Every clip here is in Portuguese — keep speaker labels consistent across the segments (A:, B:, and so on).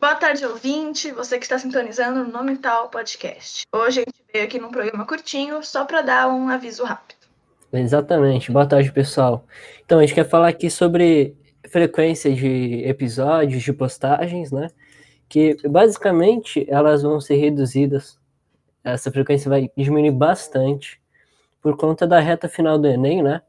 A: Boa tarde, ouvinte, você que está sintonizando no Nome Tal Podcast. Hoje a gente veio aqui num programa curtinho só para dar um aviso rápido.
B: Exatamente. Boa tarde, pessoal. Então, a gente quer falar aqui sobre frequência de episódios, de postagens, né? Que basicamente elas vão ser reduzidas. Essa frequência vai diminuir bastante por conta da reta final do Enem, né?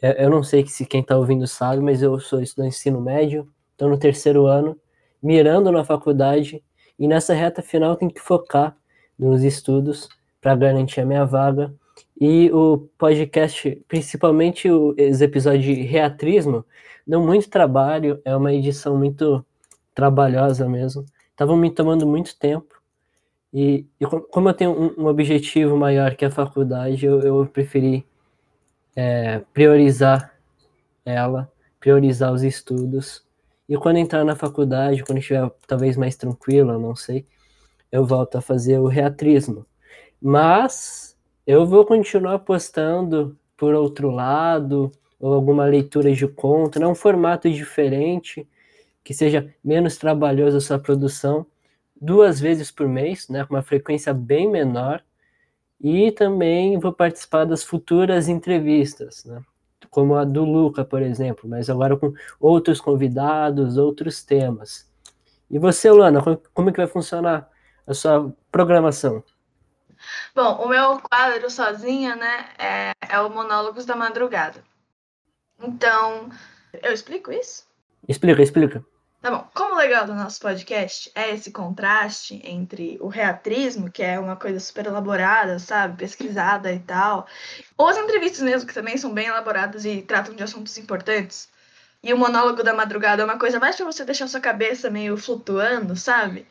B: Eu não sei se quem está ouvindo sabe, mas eu sou estudante de ensino médio, estou no terceiro ano mirando na faculdade e nessa reta final tem que focar nos estudos para garantir a minha vaga. E o podcast, principalmente os episódios de reatrismo, dão muito trabalho, é uma edição muito trabalhosa mesmo. Estavam me tomando muito tempo. E, e como eu tenho um, um, objetivo maior que a faculdade, eu, eu preferi é, priorizar ela, priorizar os estudos e quando entrar na faculdade, quando estiver talvez mais tranquilo, não sei, eu volto a fazer o reatrismo. Mas eu vou continuar postando por outro lado, ou alguma leitura de conto, né? um formato diferente, que seja menos trabalhoso a sua produção, duas vezes por mês, né? com uma frequência bem menor, e também vou participar das futuras entrevistas, né? Como a do Luca, por exemplo, mas agora com outros convidados, outros temas. E você, Luana, como é que vai funcionar a sua programação?
A: Bom, o meu quadro sozinha, né, é, é o Monólogos da Madrugada. Então, eu explico isso?
B: Explica, explica.
A: Tá bom. Como o legal do nosso podcast é esse contraste entre o reatrismo, que é uma coisa super elaborada, sabe? Pesquisada e tal, ou as entrevistas mesmo, que também são bem elaboradas e tratam de assuntos importantes. E o monólogo da madrugada é uma coisa mais para você deixar sua cabeça meio flutuando, sabe?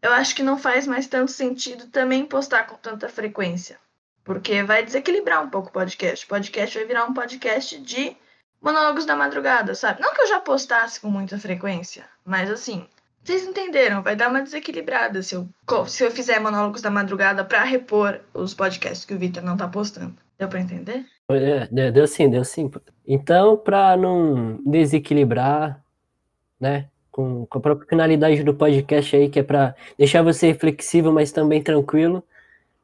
A: Eu acho que não faz mais tanto sentido também postar com tanta frequência. Porque vai desequilibrar um pouco o podcast. O podcast vai virar um podcast de monólogos da madrugada, sabe? Não que eu já postasse com muita frequência, mas assim, vocês entenderam, vai dar uma desequilibrada se eu, se eu fizer monólogos da madrugada para repor os podcasts que o Victor não tá postando. Deu para entender?
B: É, deu sim, deu sim. Então, para não desequilibrar, né, com, com a própria finalidade do podcast aí, que é para deixar você flexível, mas também tranquilo,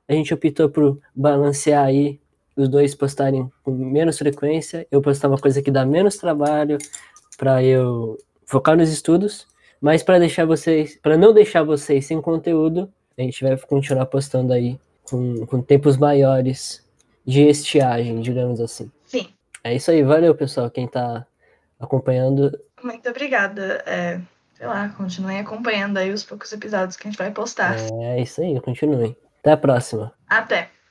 B: a gente optou por balancear aí os dois postarem com menos frequência, eu postar uma coisa que dá menos trabalho para eu focar nos estudos, mas para deixar vocês, para não deixar vocês sem conteúdo, a gente vai continuar postando aí com, com tempos maiores de estiagem, digamos assim.
A: Sim.
B: É isso aí, valeu pessoal, quem está acompanhando.
A: Muito obrigada. É, sei lá, continuem acompanhando aí os poucos episódios que a gente vai postar.
B: É isso aí, continuem. Até a próxima.
A: Até.